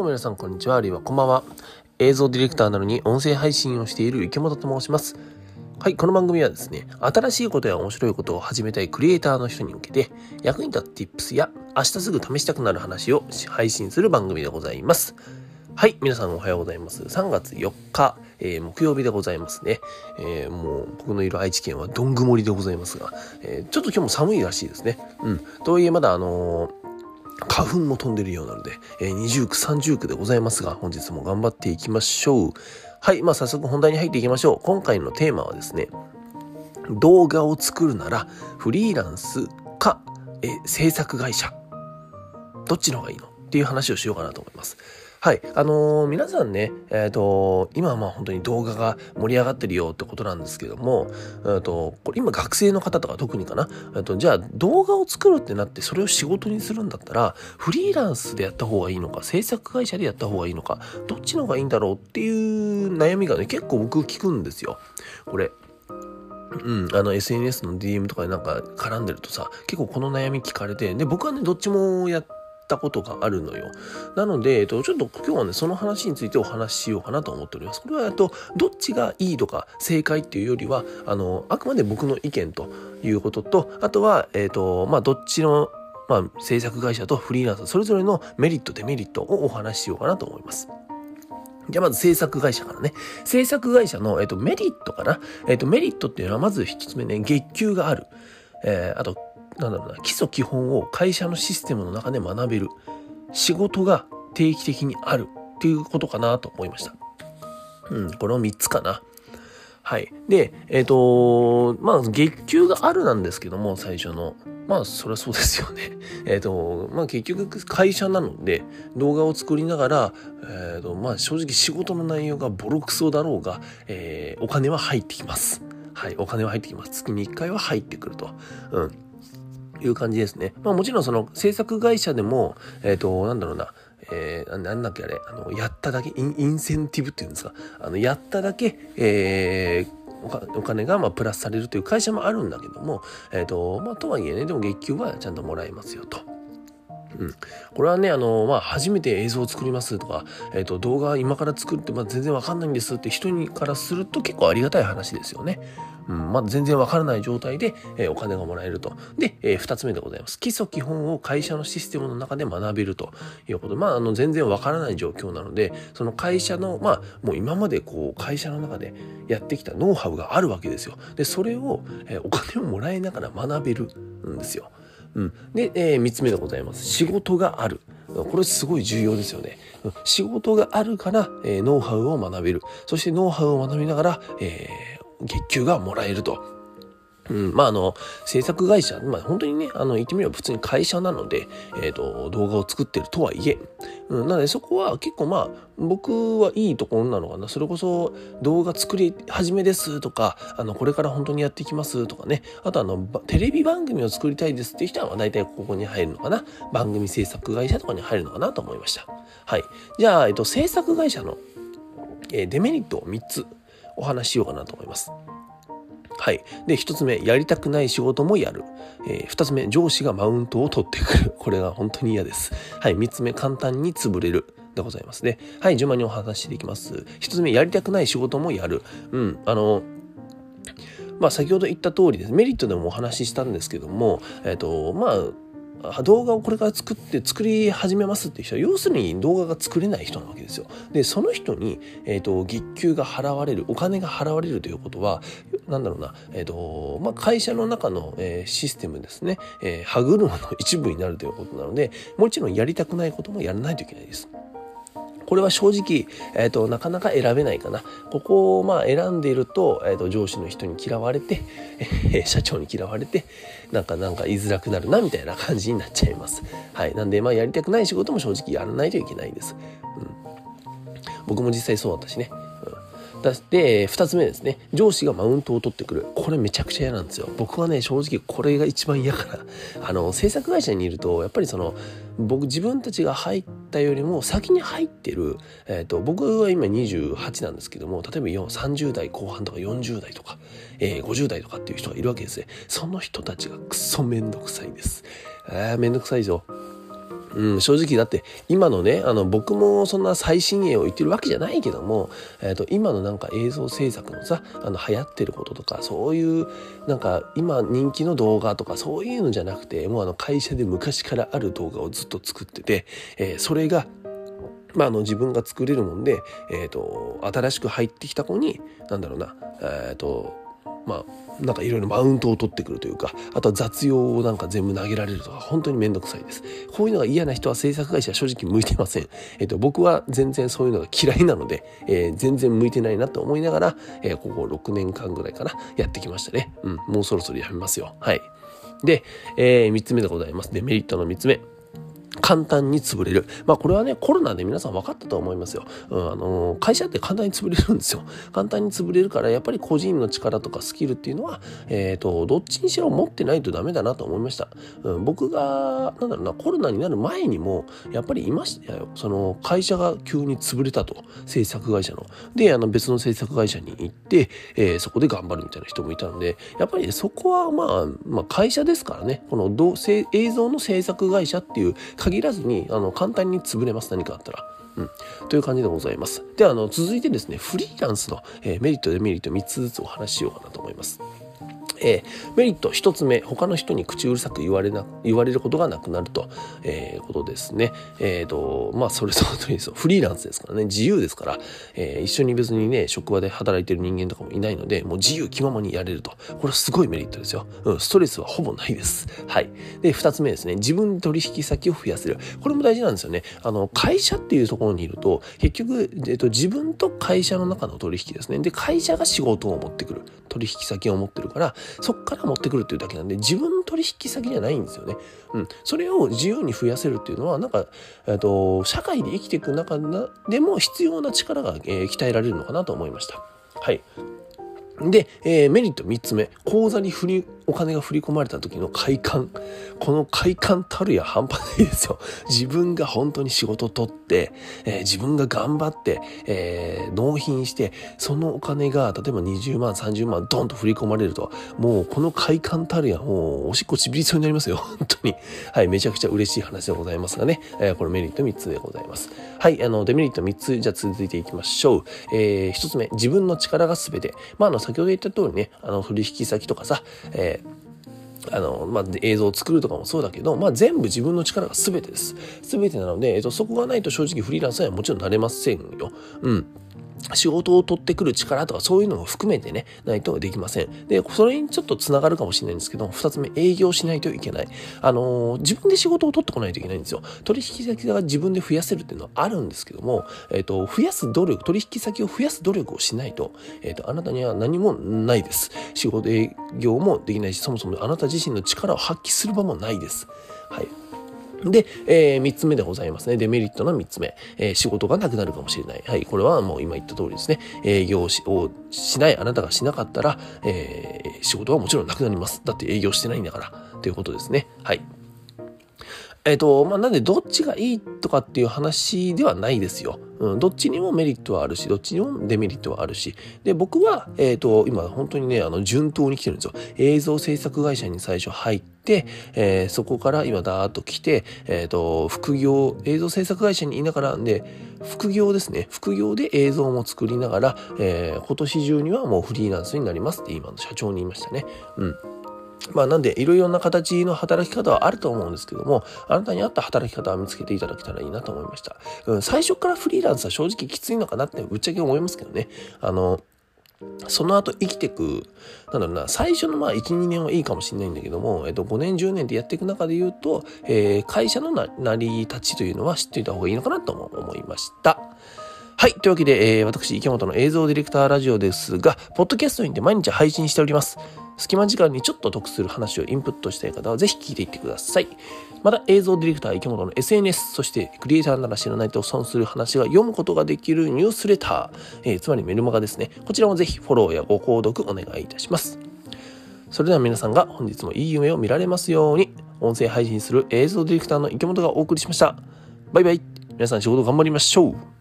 も皆さんこんにちは、あるいはこんばんは。映像ディレクターなのに音声配信をしている池本と申します。はい、この番組はですね、新しいことや面白いことを始めたいクリエイターの人に向けて、役に立つ Tips や明日すぐ試したくなる話を配信する番組でございます。はい、皆さんおはようございます。3月4日、えー、木曜日でございますね。えー、もう僕のいる愛知県はどん曇りでございますが、えー、ちょっと今日も寒いらしいですね。うん。とはいえまだあの花粉も飛んでるようなので、えー、20区、30区でございますが、本日も頑張っていきましょう。はい、まあ早速本題に入っていきましょう。今回のテーマはですね、動画を作るならフリーランスか、え制作会社、どっちの方がいいの？っていう話をしようかなと思います。はい。あのー、皆さんね、えっ、ー、と、今はまあ本当に動画が盛り上がってるよってことなんですけども、えっ、ー、と、これ今学生の方とか特にかな、えっと、じゃあ動画を作るってなってそれを仕事にするんだったら、フリーランスでやった方がいいのか、制作会社でやった方がいいのか、どっちの方がいいんだろうっていう悩みがね、結構僕聞くんですよ。これ。うん、あの SNS の DM とかでなんか絡んでるとさ、結構この悩み聞かれて、で、僕はね、どっちもやってったことがあるのよ。なので、えっと、ちょっと今日はね、その話についてお話ししようかなと思っております。これは、えっと、どっちがいいとか正解っていうよりは、あの、あくまで僕の意見ということと、あとは、えっと、まあ、どっちの、まあ、制作会社とフリーランス、それぞれのメリット、デメリットをお話ししようかなと思います。じゃあまず制作会社からね。制作会社の、えっと、メリットかな。えっと、メリットっていうのはまず一つ目ね、月給がある。えー、あと、なんだろうな、基礎基本を会社のシステムの中で学べる。仕事が定期的にあるっていうことかなと思いました。うん、この3つかな。はい。で、えっ、ー、とまあ、月給があるなんですけども、最初の。まあ、そりゃそうですよね。えっ、ー、と、まあ、結局会社なので、動画を作りながら、えっ、ー、と、まあ、正直仕事の内容がボロクソだろうが、えー、お金は入ってきます。はい、お金は入ってきます。月に1回は入ってくると。うん。いう感じですね。まあもちろんその制作会社でも、えっ、ー、と、なんだろうな、えー、なんだっけあれ、あの、やっただけ、インインセンティブっていうんですか、あの、やっただけ、えー、お金がまあプラスされるという会社もあるんだけども、え、ー、と、まあとはいえね、でも月給はちゃんともらえますよと。うん、これはね、あの、まあ、初めて映像を作りますとか、えっ、ー、と、動画今から作って、まあ、全然わかんないんですって人にからすると結構ありがたい話ですよね。うん、まだ全然わからない状態で、えー、お金がもらえると。で、えー、二つ目でございます。基礎基本を会社のシステムの中で学べるということ。まあ、あの、全然わからない状況なので、その会社の、まあ、もう今までこう、会社の中でやってきたノウハウがあるわけですよ。で、それを、えー、お金をもらいながら学べるんですよ。うん。で、えー、3つ目でございます。仕事がある。これすごい重要ですよね。仕事があるから、えー、ノウハウを学べる。そしてノウハウを学びながら、えー、月給がもらえると。うん、まああの、制作会社、まあ本当にね、あの、言ってみれば普通に会社なので、えっ、ー、と、動画を作ってるとはいえ、うん、なのでそこは結構まあ、僕はいいところなのかな。それこそ動画作り始めですとか、あの、これから本当にやっていきますとかね。あとあの、テレビ番組を作りたいですっていう人は大体ここに入るのかな。番組制作会社とかに入るのかなと思いました。はい。じゃあ、えっと、制作会社の、えー、デメリットを3つお話ししようかなと思います。はい。で、一つ目、やりたくない仕事もやる。えー、二つ目、上司がマウントを取ってくる。これが本当に嫌です。はい。三つ目、簡単に潰れる。でございますね。はい。順番にお話ししていきます。一つ目、やりたくない仕事もやる。うん。あの、まあ、先ほど言った通りです。メリットでもお話ししたんですけども、えっ、ー、と、まあ、動画をこれから作って作り始めますっていう人は要するに動画が作れない人なわけですよ。でその人に、えーと、月給が払われるお金が払われるということは何だろうな、えーとまあ、会社の中の、えー、システムですね、えー、歯車の一部になるということなのでもちろんやりたくないこともやらないといけないです。これは正直、えーと、なかなか選べないかな。ここをまあ選んでいると,、えーと、上司の人に嫌われて、えー、社長に嫌われてなんかなんか言いづらくなるなみたいな感じになっちゃいます。はい、なんでまあやりたくない仕事も正直やらないといけないんです。うん、僕も実際そうだったしね。で、二つ目ですね。上司がマウントを取ってくる。これめちゃくちゃ嫌なんですよ。僕はね、正直これが一番嫌かな。あの、制作会社にいると、やっぱりその、僕自分たちが入ったよりも先に入ってる、えっ、ー、と、僕は今28なんですけども、例えば30代後半とか40代とか、えー、50代とかっていう人がいるわけですね。その人たちがクソめんどくさいです。えー、めんどくさいぞ。うん、正直だって今のねあの僕もそんな最新鋭を言ってるわけじゃないけども、えーと、今のなんか映像制作のさあの流行ってることとかそういうなんか今人気の動画とかそういうのじゃなくてもうあの会社で昔からある動画をずっと作ってて、えー、それがまあ、あの自分が作れるもんで、えーと、新しく入ってきた子に何だろうな、えーとまあ、なんかいろいろマウントを取ってくるというか、あとは雑用をなんか全部投げられるとか、本当にめんどくさいです。こういうのが嫌な人は制作会社は正直向いてません。えっ、と、僕は全然そういうのが嫌いなので、えー、全然向いてないなと思いながら、えー、ここ6年間ぐらいかな、やってきましたね。うん、もうそろそろやめますよ。はい。で、えー、3つ目でございます。デメリットの3つ目。簡単に潰れる。まあこれはね、コロナで皆さん分かったと思いますよ。うん、あの、会社って簡単に潰れるんですよ。簡単に潰れるから、やっぱり個人の力とかスキルっていうのは、えっ、ー、と、どっちにしろ持ってないとダメだなと思いました。うん、僕が、なんだろうな、コロナになる前にも、やっぱりいましたよ。その、会社が急に潰れたと。制作会社の。で、あの、別の制作会社に行って、えー、そこで頑張るみたいな人もいたので、やっぱり、ね、そこはまあ、まあ、会社ですからね、この映像の制作会社っていう限らずにあの簡単に潰れます何かあったら。うん、という感じでございます。ではあの続いてですねフリーランスの、えー、メリットデメリット3つずつお話ししようかなと思います。えー、メリット1つ目他の人に口うるさく言われな言われることがなくなると、えー、ことですね。えっ、ー、とまあそれその通りですよ。フリーランスですからね。自由ですから、えー、一緒に別にね職場で働いてる人間とかもいないのでもう自由気ままにやれると。これはすごいメリットですよ、うん、ストレスはほぼないです。はい。で2つ目ですね。自分取引先を増やせる。これも大事なんですよね。あの会社っていうところにいると結局、えっと、自分と会社の中の取引ですね。で会社が仕事を持ってくる。取引先を持ってるからそっから持ってくるっていうだけなんで自分の取引先じゃないんですよね。うん、それを自由に増やせるっていうのはなんか、えーと、社会で生きていく中でも必要な力が、えー、鍛えられるのかなと思いました。はい。で、えー、メリット3つ目。口座に振りお金が振り込まれた時の快感。この快感たるや半端ないですよ。自分が本当に仕事取って、えー、自分が頑張って、えー、納品して、そのお金が、例えば20万、30万、ドンと振り込まれると、もうこの快感たるや、もうおしっこちびりそうになりますよ。本当に。はい、めちゃくちゃ嬉しい話でございますがね。えー、これメリット3つでございます。はい、あの、デメリット3つ、じゃあ続いていきましょう。えー、1つ目、自分の力が全て。まあ、あの、先ほど言った通りね、あの、取引先とかさ、えーあの、まあ、映像を作るとかもそうだけど、まあ、全部自分の力が全てです。全てなので、えっと、そこがないと正直フリーランスにはもちろんなれませんよ。うん。仕事を取ってくる力とかそういうのも含めてね、ないとできません。で、それにちょっと繋がるかもしれないんですけど、二つ目、営業しないといけない。あのー、自分で仕事を取ってこないといけないんですよ。取引先が自分で増やせるっていうのはあるんですけども、えっ、ー、と、増やす努力、取引先を増やす努力をしないと、えっ、ー、と、あなたには何もないです。仕事営業もできないし、そもそもあなた自身の力を発揮する場もないです。はい。で、えー、3つ目でございますね。デメリットの3つ目。えー、仕事がなくなるかもしれない。はい。これはもう今言った通りですね。営業をしない、あなたがしなかったら、えー、仕事はもちろんなくなります。だって営業してないんだから。ということですね。はい。えっ、ー、と、まあ、なんでどっちがいいとかっていう話ではないですよ。うん、どっちにもメリットはあるし、どっちにもデメリットはあるし。で、僕は、えっ、ー、と、今本当にね、あの、順当に来てるんですよ。映像制作会社に最初入って、えー、そこから今ダーッと来て、えっ、ー、と、副業、映像制作会社にいながらで、副業ですね。副業で映像も作りながら、えー、今年中にはもうフリーランスになりますって今の社長に言いましたね。うん。まあなんでいろいろな形の働き方はあると思うんですけども、あなたに合った働き方を見つけていただけたらいいなと思いました。うん、最初からフリーランスは正直きついのかなってぶっちゃけ思いますけどね。あの、その後生きていく、なんだろうな、最初のまあ1、2年はいいかもしれないんだけども、えっと5年、10年でやっていく中で言うと、えー、会社の成り立ちというのは知っていた方がいいのかなとも思いました。はい。というわけで、えー、私、池本の映像ディレクターラジオですが、ポッドキャストにて毎日配信しております。隙間時間にちょっと得する話をインプットしたい方はぜひ聞いていってください。また映像ディレクター池本の SNS、そしてクリエイターなら知らないと損する話が読むことができるニュースレター、えー、つまりメルマガですね。こちらもぜひフォローやご購読お願いいたします。それでは皆さんが本日もいい夢を見られますように、音声配信する映像ディレクターの池本がお送りしました。バイバイ。皆さん仕事頑張りましょう。